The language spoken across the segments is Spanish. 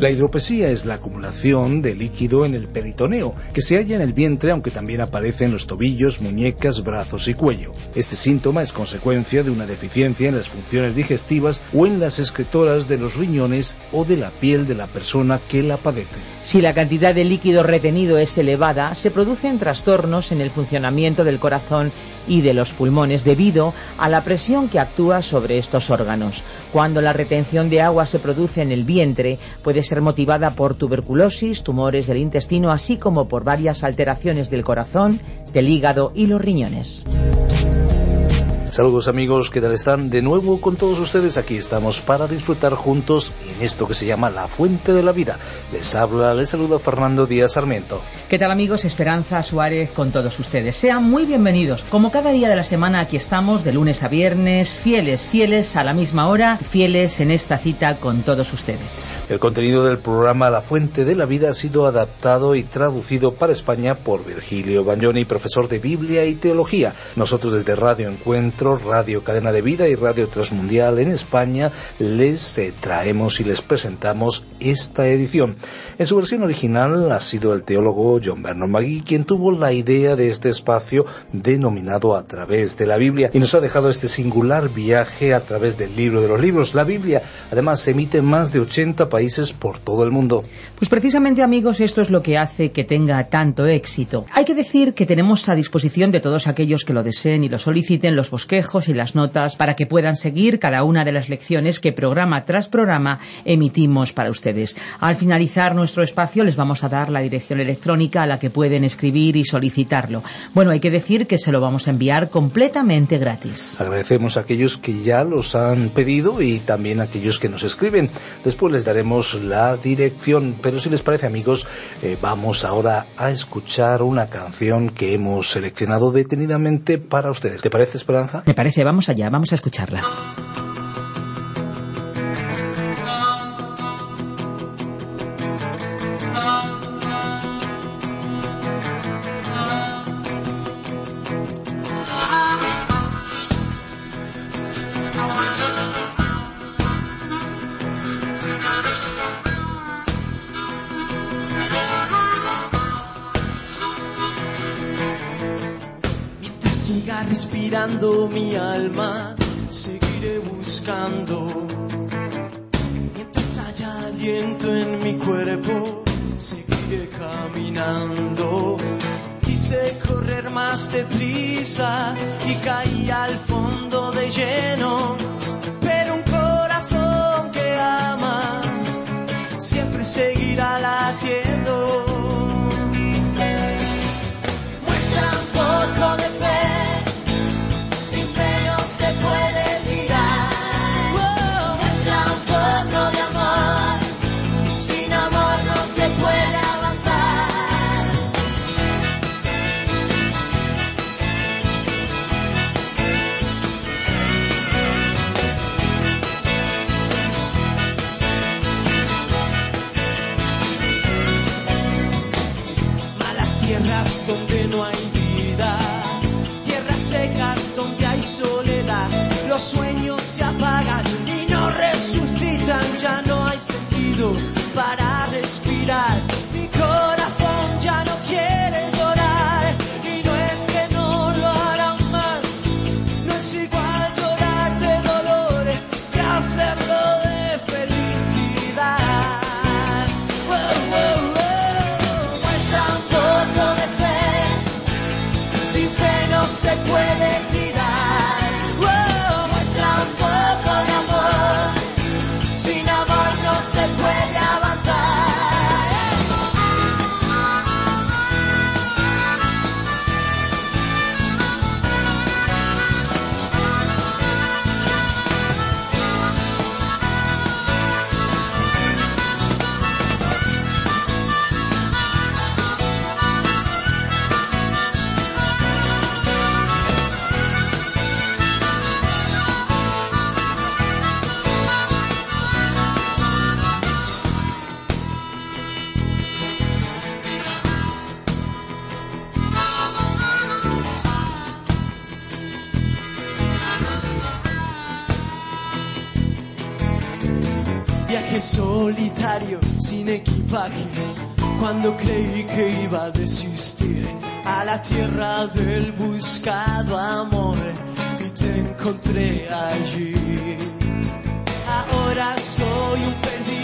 La hidropesía es la acumulación de líquido en el peritoneo, que se halla en el vientre aunque también aparece en los tobillos, muñecas, brazos y cuello. Este síntoma es consecuencia de una deficiencia en las funciones digestivas o en las excretoras de los riñones o de la piel de la persona que la padece. Si la cantidad de líquido retenido es elevada, se producen trastornos en el funcionamiento del corazón y de los pulmones debido a la presión que actúa sobre estos órganos. Cuando la retención de agua se produce en el vientre, puede ser motivada por tuberculosis, tumores del intestino, así como por varias alteraciones del corazón, del hígado y los riñones. Saludos amigos, ¿qué tal están? De nuevo con todos ustedes aquí estamos para disfrutar juntos en esto que se llama La Fuente de la Vida. Les habla, les saluda Fernando Díaz Sarmiento. ¿Qué tal amigos? Esperanza Suárez con todos ustedes. Sean muy bienvenidos. Como cada día de la semana aquí estamos de lunes a viernes, fieles, fieles a la misma hora, fieles en esta cita con todos ustedes. El contenido del programa La Fuente de la Vida ha sido adaptado y traducido para España por Virgilio Bagnoni, profesor de Biblia y Teología. Nosotros desde Radio Encuentro Radio Cadena de Vida y Radio Transmundial en España, les eh, traemos y les presentamos esta edición. En su versión original ha sido el teólogo John Bernard Magui quien tuvo la idea de este espacio denominado A través de la Biblia y nos ha dejado este singular viaje a través del libro de los libros, la Biblia. Además, se emite en más de 80 países por todo el mundo. Pues precisamente, amigos, esto es lo que hace que tenga tanto éxito. Hay que decir que tenemos a disposición de todos aquellos que lo deseen y lo soliciten los bosques y las notas para que puedan seguir cada una de las lecciones que programa tras programa emitimos para ustedes. Al finalizar nuestro espacio les vamos a dar la dirección electrónica a la que pueden escribir y solicitarlo. Bueno, hay que decir que se lo vamos a enviar completamente gratis. Agradecemos a aquellos que ya los han pedido y también a aquellos que nos escriben. Después les daremos la dirección, pero si les parece amigos, eh, vamos ahora a escuchar una canción que hemos seleccionado detenidamente para ustedes. ¿Te parece, Esperanza? Me parece, vamos allá, vamos a escucharla. Mi alma, seguiré buscando. Mientras haya aliento en mi cuerpo, seguiré caminando. Quise correr más deprisa y caí al fondo de lleno. Se puede tirar. Viaje solitario, sin equipaje, cuando creí que iba a desistir a la tierra del buscado amor y te encontré allí. Ahora soy un perdido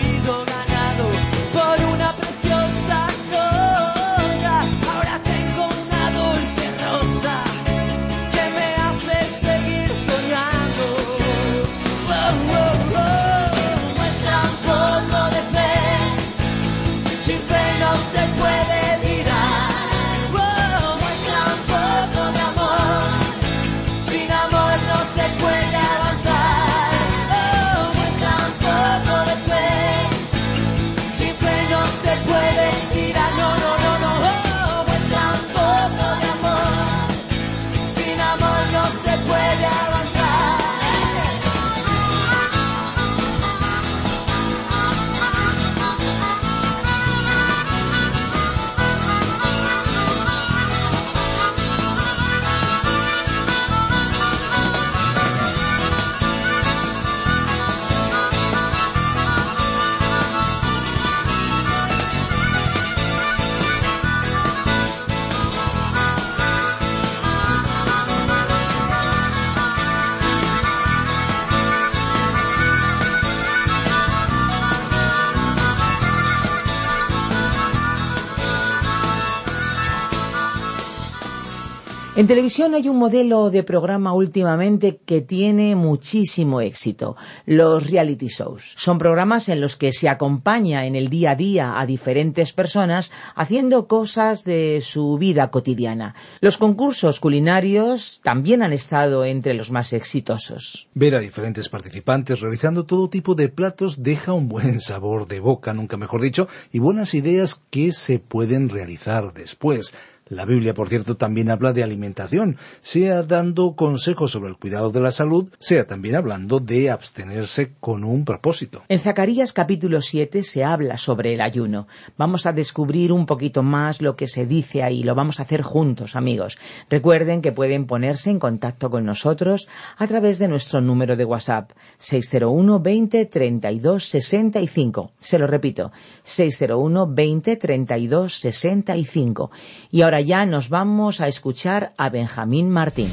En televisión hay un modelo de programa últimamente que tiene muchísimo éxito, los reality shows. Son programas en los que se acompaña en el día a día a diferentes personas haciendo cosas de su vida cotidiana. Los concursos culinarios también han estado entre los más exitosos. Ver a diferentes participantes realizando todo tipo de platos deja un buen sabor de boca, nunca mejor dicho, y buenas ideas que se pueden realizar después. La Biblia, por cierto, también habla de alimentación, sea dando consejos sobre el cuidado de la salud, sea también hablando de abstenerse con un propósito. En Zacarías capítulo 7 se habla sobre el ayuno. Vamos a descubrir un poquito más lo que se dice ahí. Lo vamos a hacer juntos, amigos. Recuerden que pueden ponerse en contacto con nosotros a través de nuestro número de WhatsApp 601 20 32 65. Se lo repito, 601 20 32 65. Y ahora ya nos vamos a escuchar a Benjamín Martín.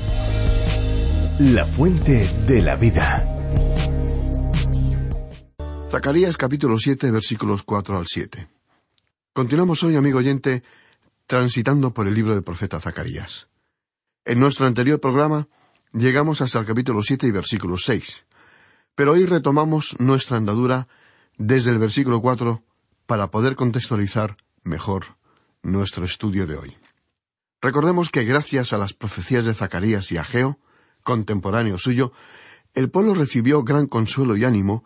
La fuente de la vida. Zacarías capítulo 7 versículos 4 al 7. Continuamos hoy, amigo oyente, transitando por el libro del profeta Zacarías. En nuestro anterior programa llegamos hasta el capítulo 7 y versículo 6, pero hoy retomamos nuestra andadura desde el versículo 4 para poder contextualizar mejor nuestro estudio de hoy. Recordemos que gracias a las profecías de Zacarías y Ageo, contemporáneo suyo, el pueblo recibió gran consuelo y ánimo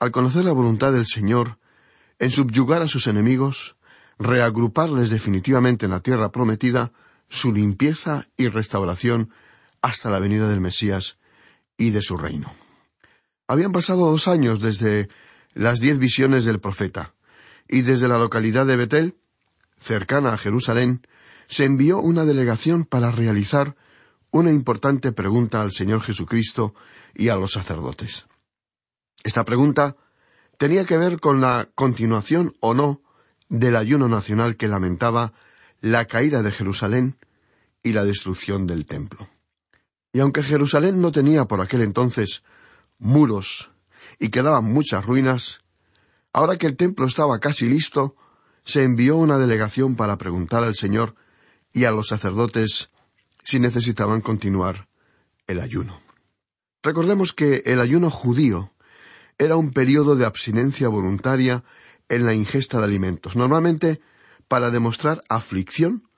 al conocer la voluntad del Señor en subyugar a sus enemigos, reagruparles definitivamente en la tierra prometida, su limpieza y restauración hasta la venida del Mesías y de su reino. Habían pasado dos años desde las diez visiones del profeta, y desde la localidad de Betel, cercana a Jerusalén, se envió una delegación para realizar una importante pregunta al Señor Jesucristo y a los sacerdotes. Esta pregunta tenía que ver con la continuación o no del ayuno nacional que lamentaba la caída de Jerusalén y la destrucción del templo. Y aunque Jerusalén no tenía por aquel entonces muros y quedaban muchas ruinas, ahora que el templo estaba casi listo, se envió una delegación para preguntar al Señor y a los sacerdotes si necesitaban continuar el ayuno. Recordemos que el ayuno judío era un periodo de abstinencia voluntaria en la ingesta de alimentos, normalmente para demostrar aflicción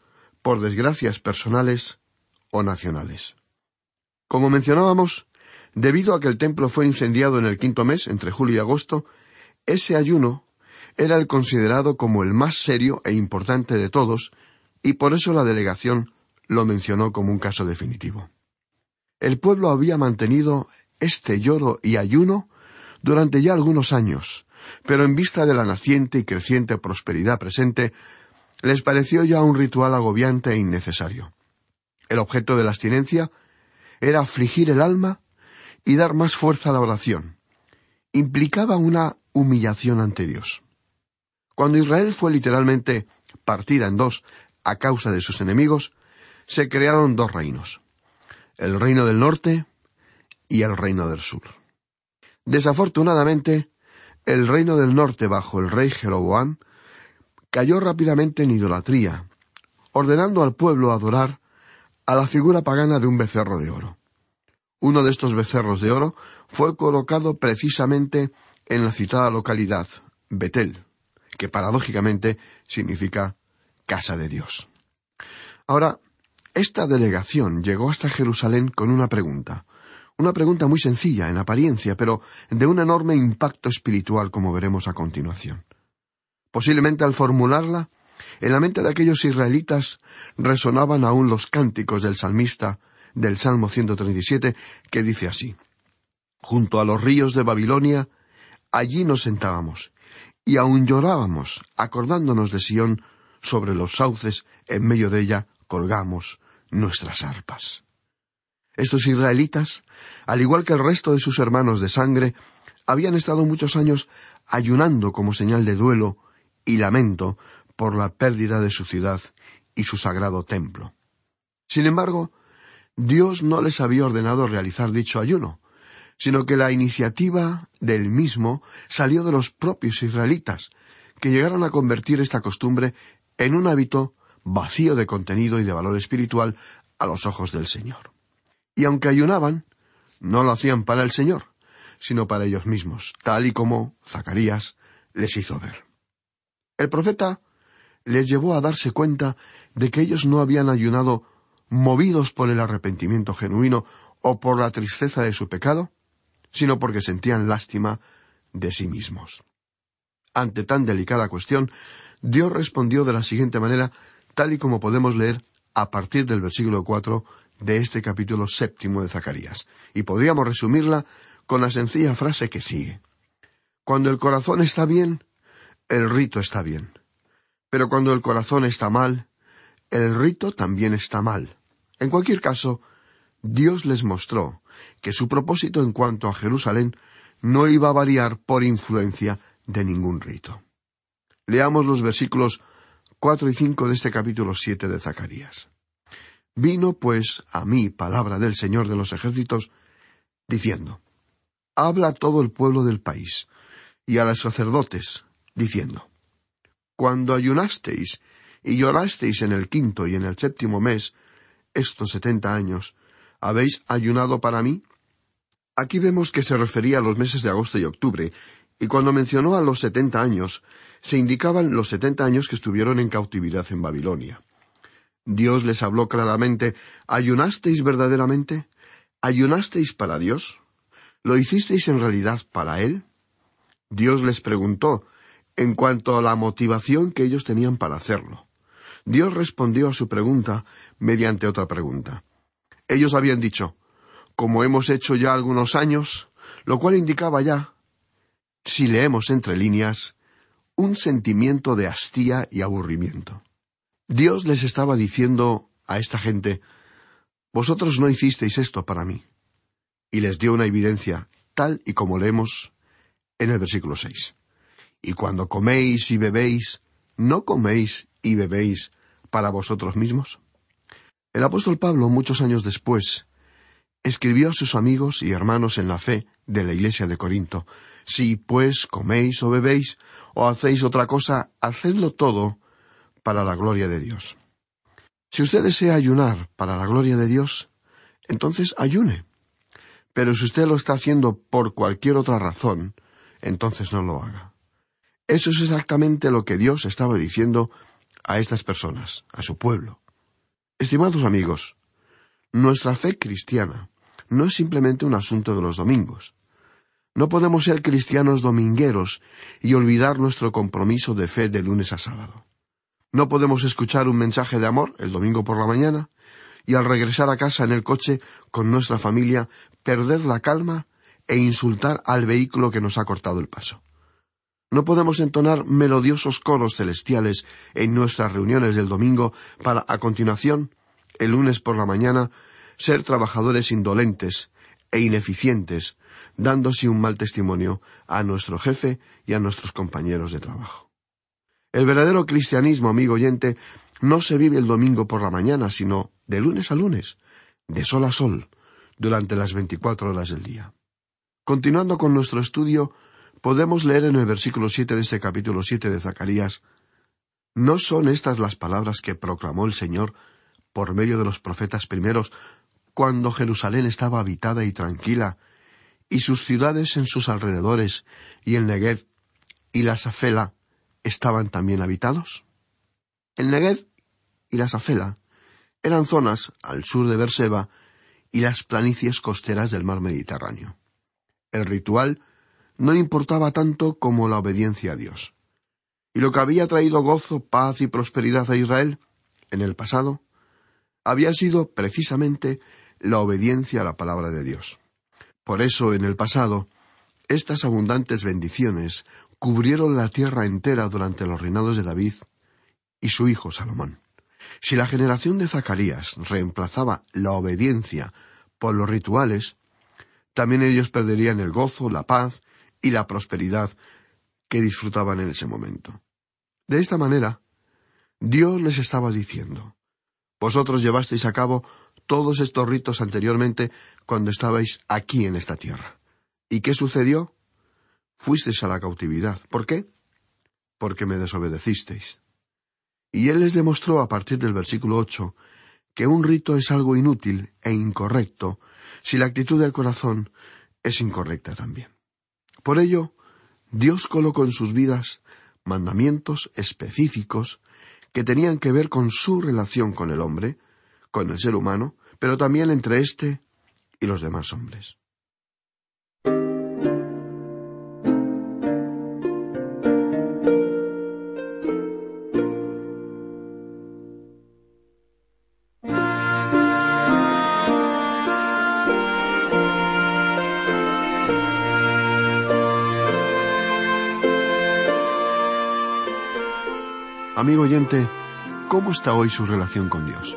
por desgracias personales o nacionales. Como mencionábamos, debido a que el templo fue incendiado en el quinto mes, entre julio y agosto, ese ayuno era el considerado como el más serio e importante de todos y por eso la delegación lo mencionó como un caso definitivo. El pueblo había mantenido este lloro y ayuno durante ya algunos años, pero en vista de la naciente y creciente prosperidad presente, les pareció ya un ritual agobiante e innecesario. El objeto de la abstinencia era afligir el alma y dar más fuerza a la oración. Implicaba una humillación ante Dios. Cuando Israel fue literalmente partida en dos a causa de sus enemigos, se crearon dos reinos, el reino del norte y el reino del sur. Desafortunadamente, el reino del norte bajo el rey Jeroboam cayó rápidamente en idolatría, ordenando al pueblo adorar a la figura pagana de un becerro de oro. Uno de estos becerros de oro fue colocado precisamente en la citada localidad, Betel, que paradójicamente significa casa de Dios. Ahora, esta delegación llegó hasta Jerusalén con una pregunta. Una pregunta muy sencilla en apariencia, pero de un enorme impacto espiritual, como veremos a continuación. Posiblemente al formularla, en la mente de aquellos israelitas resonaban aún los cánticos del salmista del Salmo 137, que dice así, Junto a los ríos de Babilonia, allí nos sentábamos, y aún llorábamos, acordándonos de Sión, sobre los sauces, en medio de ella, colgamos nuestras arpas. Estos israelitas, al igual que el resto de sus hermanos de sangre, habían estado muchos años ayunando como señal de duelo y lamento por la pérdida de su ciudad y su sagrado templo. Sin embargo, Dios no les había ordenado realizar dicho ayuno, sino que la iniciativa del mismo salió de los propios israelitas, que llegaron a convertir esta costumbre en un hábito vacío de contenido y de valor espiritual a los ojos del Señor. Y aunque ayunaban, no lo hacían para el Señor, sino para ellos mismos, tal y como Zacarías les hizo ver. El profeta les llevó a darse cuenta de que ellos no habían ayunado movidos por el arrepentimiento genuino o por la tristeza de su pecado, sino porque sentían lástima de sí mismos. Ante tan delicada cuestión, Dios respondió de la siguiente manera, tal y como podemos leer a partir del versículo cuatro de este capítulo séptimo de Zacarías, y podríamos resumirla con la sencilla frase que sigue. Cuando el corazón está bien, el rito está bien. Pero cuando el corazón está mal, el rito también está mal. En cualquier caso, Dios les mostró que su propósito en cuanto a Jerusalén no iba a variar por influencia de ningún rito. Leamos los versículos cuatro y cinco de este capítulo siete de Zacarías. Vino pues a mí palabra del Señor de los ejércitos, diciendo, Habla a todo el pueblo del país, y a los sacerdotes, diciendo, Cuando ayunasteis y llorasteis en el quinto y en el séptimo mes, estos setenta años, ¿habéis ayunado para mí? Aquí vemos que se refería a los meses de agosto y octubre, y cuando mencionó a los setenta años, se indicaban los setenta años que estuvieron en cautividad en Babilonia. Dios les habló claramente ¿Ayunasteis verdaderamente? ¿Ayunasteis para Dios? ¿Lo hicisteis en realidad para Él? Dios les preguntó en cuanto a la motivación que ellos tenían para hacerlo. Dios respondió a su pregunta mediante otra pregunta. Ellos habían dicho, como hemos hecho ya algunos años, lo cual indicaba ya, si leemos entre líneas, un sentimiento de hastía y aburrimiento. Dios les estaba diciendo a esta gente, vosotros no hicisteis esto para mí. Y les dio una evidencia, tal y como leemos en el versículo seis. Y cuando coméis y bebéis, ¿no coméis y bebéis para vosotros mismos? El apóstol Pablo, muchos años después, escribió a sus amigos y hermanos en la fe de la iglesia de Corinto, Si pues coméis o bebéis o hacéis otra cosa, hacedlo todo para la gloria de Dios. Si usted desea ayunar para la gloria de Dios, entonces ayune. Pero si usted lo está haciendo por cualquier otra razón, entonces no lo haga. Eso es exactamente lo que Dios estaba diciendo a estas personas, a su pueblo. Estimados amigos, nuestra fe cristiana no es simplemente un asunto de los domingos. No podemos ser cristianos domingueros y olvidar nuestro compromiso de fe de lunes a sábado. No podemos escuchar un mensaje de amor el domingo por la mañana y al regresar a casa en el coche con nuestra familia perder la calma e insultar al vehículo que nos ha cortado el paso. No podemos entonar melodiosos coros celestiales en nuestras reuniones del domingo para, a continuación, el lunes por la mañana, ser trabajadores indolentes e ineficientes, dándose un mal testimonio a nuestro jefe y a nuestros compañeros de trabajo. El verdadero cristianismo, amigo oyente, no se vive el domingo por la mañana, sino de lunes a lunes, de sol a sol, durante las veinticuatro horas del día. Continuando con nuestro estudio, podemos leer en el versículo siete de este capítulo siete de Zacarías ¿No son estas las palabras que proclamó el Señor por medio de los profetas primeros cuando Jerusalén estaba habitada y tranquila, y sus ciudades en sus alrededores, y el Negev y la Safela estaban también habitados? El Negev y la Safela eran zonas al sur de Berseba y las planicies costeras del mar Mediterráneo. El ritual no importaba tanto como la obediencia a Dios. Y lo que había traído gozo, paz y prosperidad a Israel en el pasado, había sido precisamente la obediencia a la palabra de Dios. Por eso, en el pasado, estas abundantes bendiciones cubrieron la tierra entera durante los reinados de David y su hijo Salomón. Si la generación de Zacarías reemplazaba la obediencia por los rituales, también ellos perderían el gozo, la paz y la prosperidad que disfrutaban en ese momento. De esta manera, Dios les estaba diciendo, Vosotros llevasteis a cabo todos estos ritos anteriormente cuando estabais aquí en esta tierra. ¿Y qué sucedió? Fuisteis a la cautividad. ¿Por qué? Porque me desobedecisteis. Y él les demostró a partir del versículo ocho que un rito es algo inútil e incorrecto si la actitud del corazón es incorrecta también. Por ello, Dios colocó en sus vidas mandamientos específicos que tenían que ver con su relación con el hombre, con el ser humano, pero también entre éste y los demás hombres. Amigo oyente, ¿cómo está hoy su relación con Dios?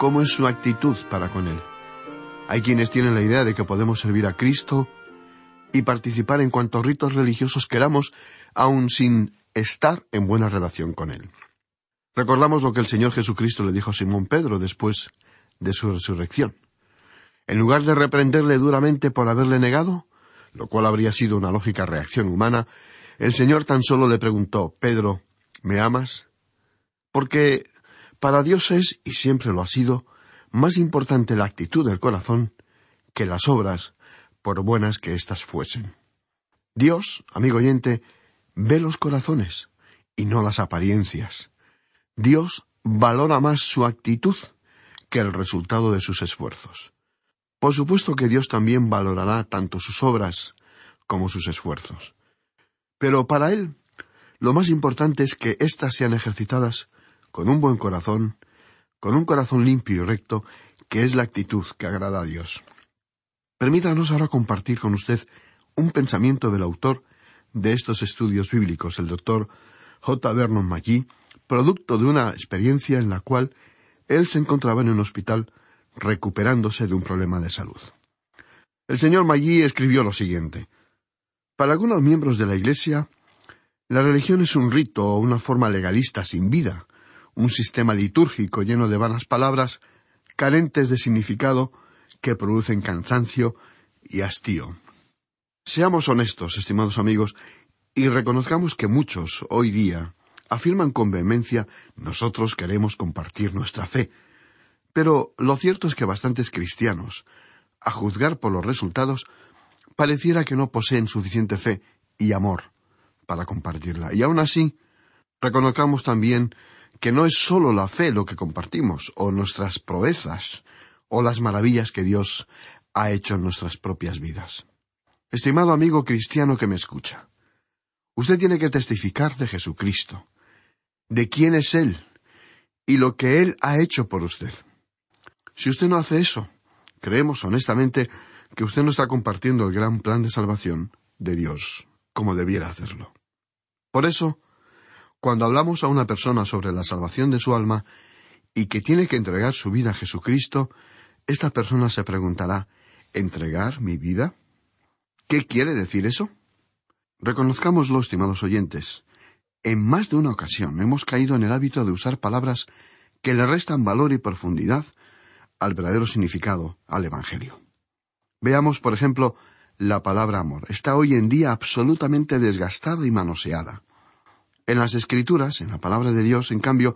¿Cómo es su actitud para con Él? Hay quienes tienen la idea de que podemos servir a Cristo y participar en cuantos ritos religiosos queramos, aun sin estar en buena relación con Él. Recordamos lo que el Señor Jesucristo le dijo a Simón Pedro después de su resurrección. En lugar de reprenderle duramente por haberle negado, lo cual habría sido una lógica reacción humana, el Señor tan solo le preguntó, Pedro, ¿Me amas? Porque para Dios es, y siempre lo ha sido, más importante la actitud del corazón que las obras, por buenas que éstas fuesen. Dios, amigo oyente, ve los corazones y no las apariencias. Dios valora más su actitud que el resultado de sus esfuerzos. Por supuesto que Dios también valorará tanto sus obras como sus esfuerzos. Pero para Él lo más importante es que éstas sean ejercitadas con un buen corazón, con un corazón limpio y recto, que es la actitud que agrada a Dios. Permítanos ahora compartir con usted un pensamiento del autor de estos estudios bíblicos, el doctor J. Vernon McGee, producto de una experiencia en la cual él se encontraba en un hospital recuperándose de un problema de salud. El señor Maggi escribió lo siguiente Para algunos miembros de la Iglesia, la religión es un rito o una forma legalista sin vida, un sistema litúrgico lleno de vanas palabras, carentes de significado, que producen cansancio y hastío. Seamos honestos, estimados amigos, y reconozcamos que muchos, hoy día, afirman con vehemencia nosotros queremos compartir nuestra fe. Pero lo cierto es que bastantes cristianos, a juzgar por los resultados, pareciera que no poseen suficiente fe y amor para compartirla. Y aún así, reconozcamos también que no es sólo la fe lo que compartimos, o nuestras proezas, o las maravillas que Dios ha hecho en nuestras propias vidas. Estimado amigo cristiano que me escucha, usted tiene que testificar de Jesucristo, de quién es Él y lo que Él ha hecho por usted. Si usted no hace eso, creemos honestamente que usted no está compartiendo el gran plan de salvación de Dios como debiera hacerlo. Por eso, cuando hablamos a una persona sobre la salvación de su alma y que tiene que entregar su vida a Jesucristo, esta persona se preguntará ¿entregar mi vida? ¿Qué quiere decir eso? Reconozcámoslo, estimados oyentes. En más de una ocasión hemos caído en el hábito de usar palabras que le restan valor y profundidad al verdadero significado, al Evangelio. Veamos, por ejemplo, la palabra amor. Está hoy en día absolutamente desgastada y manoseada. En las Escrituras, en la palabra de Dios, en cambio,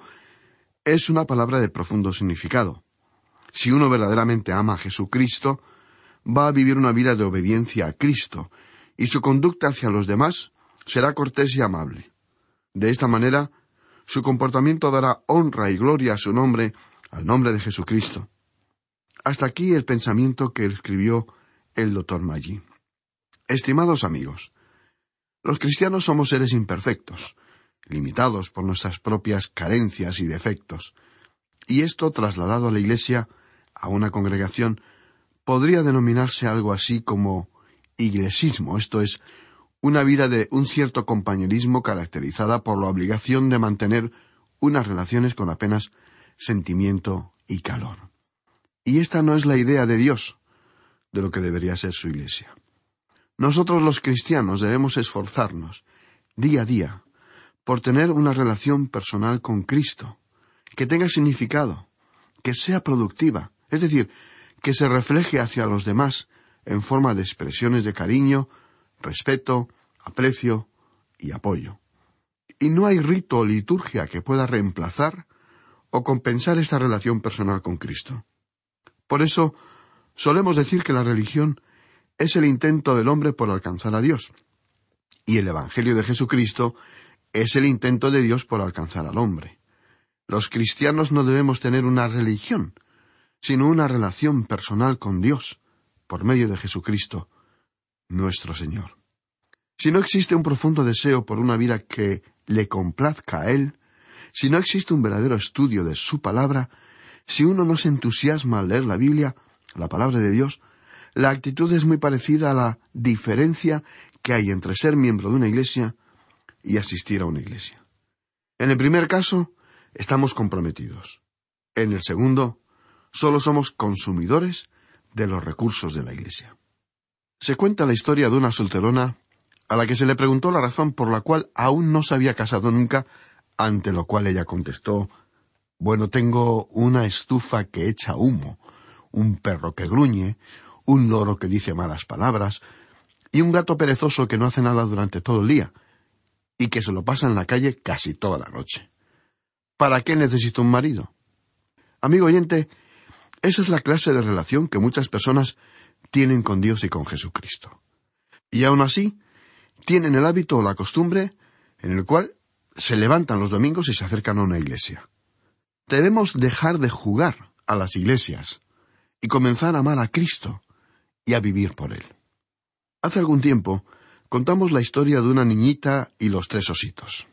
es una palabra de profundo significado. Si uno verdaderamente ama a Jesucristo, va a vivir una vida de obediencia a Cristo, y su conducta hacia los demás será cortés y amable. De esta manera, su comportamiento dará honra y gloria a su nombre, al nombre de Jesucristo. Hasta aquí el pensamiento que escribió el doctor Maggi. Estimados amigos, los cristianos somos seres imperfectos, limitados por nuestras propias carencias y defectos, y esto trasladado a la Iglesia, a una congregación, podría denominarse algo así como iglesismo, esto es, una vida de un cierto compañerismo caracterizada por la obligación de mantener unas relaciones con apenas sentimiento y calor. Y esta no es la idea de Dios de lo que debería ser su Iglesia. Nosotros los cristianos debemos esforzarnos, día a día, por tener una relación personal con Cristo, que tenga significado, que sea productiva, es decir, que se refleje hacia los demás en forma de expresiones de cariño, respeto, aprecio y apoyo. Y no hay rito o liturgia que pueda reemplazar o compensar esta relación personal con Cristo. Por eso, solemos decir que la religión es el intento del hombre por alcanzar a Dios, y el Evangelio de Jesucristo es el intento de Dios por alcanzar al hombre. Los cristianos no debemos tener una religión, sino una relación personal con Dios, por medio de Jesucristo, nuestro Señor. Si no existe un profundo deseo por una vida que le complazca a Él, si no existe un verdadero estudio de su palabra, si uno no se entusiasma al leer la Biblia, la palabra de Dios, la actitud es muy parecida a la diferencia que hay entre ser miembro de una iglesia y asistir a una iglesia. En el primer caso, estamos comprometidos. En el segundo, solo somos consumidores de los recursos de la iglesia. Se cuenta la historia de una solterona a la que se le preguntó la razón por la cual aún no se había casado nunca, ante lo cual ella contestó Bueno, tengo una estufa que echa humo, un perro que gruñe, un loro que dice malas palabras, y un gato perezoso que no hace nada durante todo el día, y que se lo pasa en la calle casi toda la noche. ¿Para qué necesito un marido? Amigo oyente, esa es la clase de relación que muchas personas tienen con Dios y con Jesucristo. Y aun así, tienen el hábito o la costumbre en el cual se levantan los domingos y se acercan a una iglesia. Debemos dejar de jugar a las iglesias y comenzar a amar a Cristo y a vivir por Él. Hace algún tiempo contamos la historia de una niñita y los tres ositos.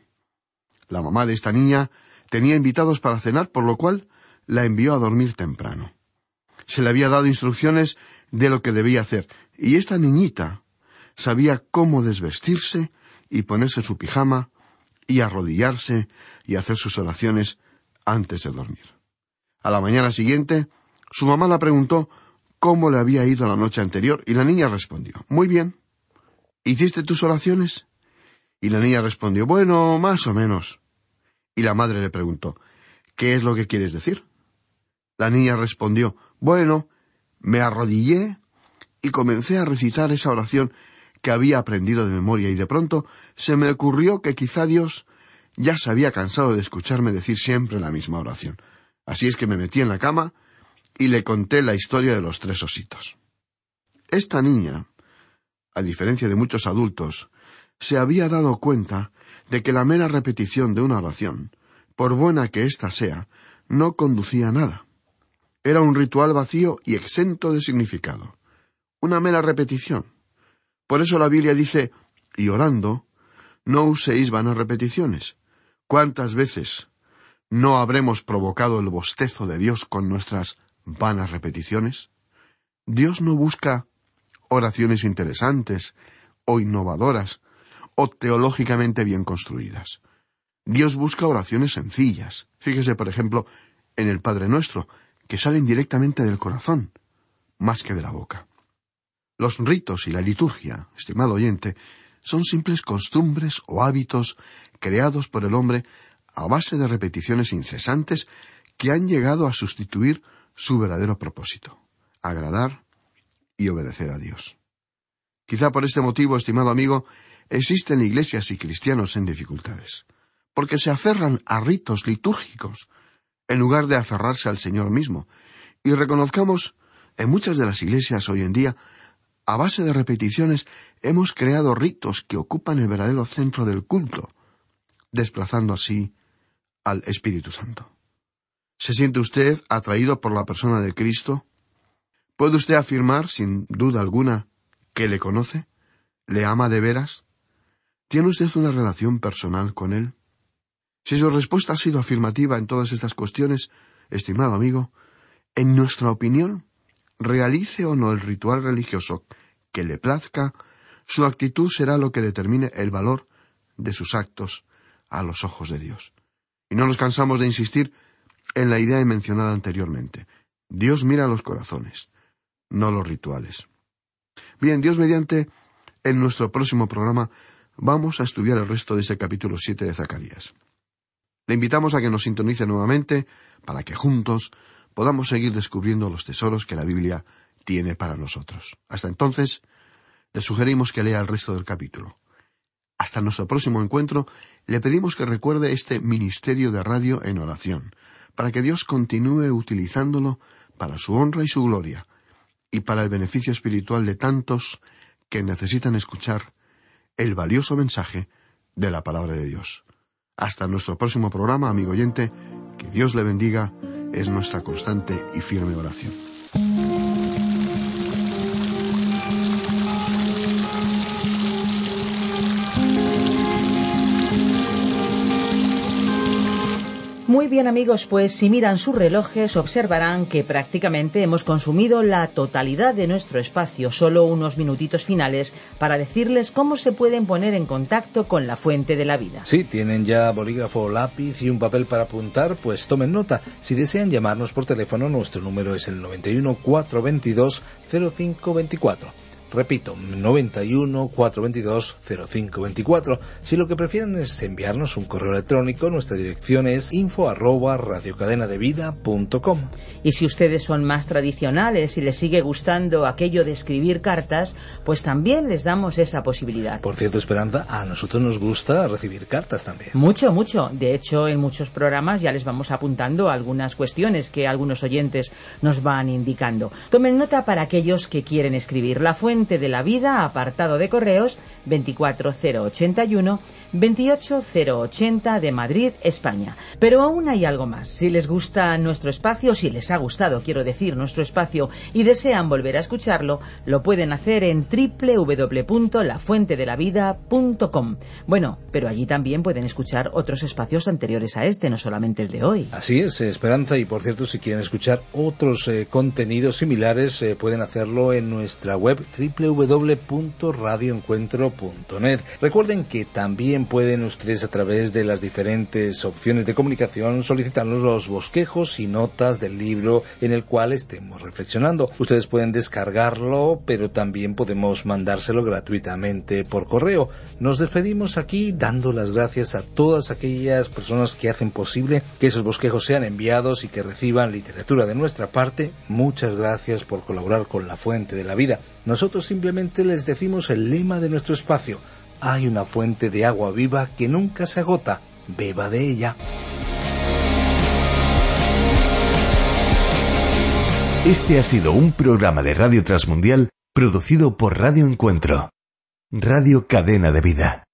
La mamá de esta niña tenía invitados para cenar, por lo cual la envió a dormir temprano. Se le había dado instrucciones de lo que debía hacer, y esta niñita sabía cómo desvestirse y ponerse su pijama y arrodillarse y hacer sus oraciones antes de dormir. A la mañana siguiente, su mamá la preguntó cómo le había ido la noche anterior y la niña respondió, Muy bien. ¿Hiciste tus oraciones? Y la niña respondió, Bueno, más o menos. Y la madre le preguntó, ¿Qué es lo que quieres decir? La niña respondió, Bueno, me arrodillé y comencé a recitar esa oración que había aprendido de memoria y de pronto se me ocurrió que quizá Dios ya se había cansado de escucharme decir siempre la misma oración. Así es que me metí en la cama y le conté la historia de los tres ositos. Esta niña, a diferencia de muchos adultos, se había dado cuenta de que la mera repetición de una oración, por buena que ésta sea, no conducía a nada. Era un ritual vacío y exento de significado. Una mera repetición, por eso la Biblia dice, y orando, no uséis vanas repeticiones. ¿Cuántas veces no habremos provocado el bostezo de Dios con nuestras vanas repeticiones? Dios no busca oraciones interesantes o innovadoras o teológicamente bien construidas. Dios busca oraciones sencillas. Fíjese, por ejemplo, en el Padre Nuestro, que salen directamente del corazón, más que de la boca. Los ritos y la liturgia, estimado oyente, son simples costumbres o hábitos creados por el hombre a base de repeticiones incesantes que han llegado a sustituir su verdadero propósito, agradar y obedecer a Dios. Quizá por este motivo, estimado amigo, existen iglesias y cristianos en dificultades, porque se aferran a ritos litúrgicos en lugar de aferrarse al Señor mismo, y reconozcamos, en muchas de las iglesias hoy en día, a base de repeticiones, hemos creado ritos que ocupan el verdadero centro del culto, desplazando así al Espíritu Santo. ¿Se siente usted atraído por la persona de Cristo? ¿Puede usted afirmar, sin duda alguna, que le conoce? ¿Le ama de veras? ¿Tiene usted una relación personal con él? Si su respuesta ha sido afirmativa en todas estas cuestiones, estimado amigo, en nuestra opinión, realice o no el ritual religioso que le plazca, su actitud será lo que determine el valor de sus actos a los ojos de Dios. Y no nos cansamos de insistir en la idea mencionada anteriormente. Dios mira los corazones, no los rituales. Bien, Dios mediante, en nuestro próximo programa vamos a estudiar el resto de ese capítulo siete de Zacarías. Le invitamos a que nos sintonice nuevamente para que juntos podamos seguir descubriendo los tesoros que la Biblia tiene para nosotros. Hasta entonces, le sugerimos que lea el resto del capítulo. Hasta nuestro próximo encuentro, le pedimos que recuerde este ministerio de radio en oración, para que Dios continúe utilizándolo para su honra y su gloria, y para el beneficio espiritual de tantos que necesitan escuchar el valioso mensaje de la palabra de Dios. Hasta nuestro próximo programa, amigo oyente, que Dios le bendiga, es nuestra constante y firme oración. Muy bien amigos, pues si miran sus relojes observarán que prácticamente hemos consumido la totalidad de nuestro espacio, solo unos minutitos finales para decirles cómo se pueden poner en contacto con la fuente de la vida. Si tienen ya bolígrafo, lápiz y un papel para apuntar, pues tomen nota. Si desean llamarnos por teléfono, nuestro número es el 91 422 0524. Repito, 91 422 0524. Si lo que prefieren es enviarnos un correo electrónico, nuestra dirección es info arroba radiocadenadevida.com. Y si ustedes son más tradicionales y les sigue gustando aquello de escribir cartas, pues también les damos esa posibilidad. Por cierto, Esperanza, a nosotros nos gusta recibir cartas también. Mucho, mucho. De hecho, en muchos programas ya les vamos apuntando algunas cuestiones que algunos oyentes nos van indicando. Tomen nota para aquellos que quieren escribir. La fuente de la Vida, apartado de correos 24081 28080 de Madrid, España. Pero aún hay algo más. Si les gusta nuestro espacio, si les ha gustado, quiero decir, nuestro espacio y desean volver a escucharlo, lo pueden hacer en www.lafuentedelavida.com. Bueno, pero allí también pueden escuchar otros espacios anteriores a este, no solamente el de hoy. Así es, Esperanza, y por cierto, si quieren escuchar otros eh, contenidos similares, eh, pueden hacerlo en nuestra web www.radioencuentro.net. Recuerden que también pueden ustedes a través de las diferentes opciones de comunicación solicitarnos los bosquejos y notas del libro en el cual estemos reflexionando. Ustedes pueden descargarlo, pero también podemos mandárselo gratuitamente por correo. Nos despedimos aquí dando las gracias a todas aquellas personas que hacen posible que esos bosquejos sean enviados y que reciban literatura de nuestra parte. Muchas gracias por colaborar con la fuente de la vida. Nosotros simplemente les decimos el lema de nuestro espacio. Hay una fuente de agua viva que nunca se agota. Beba de ella. Este ha sido un programa de Radio Transmundial producido por Radio Encuentro, Radio Cadena de Vida.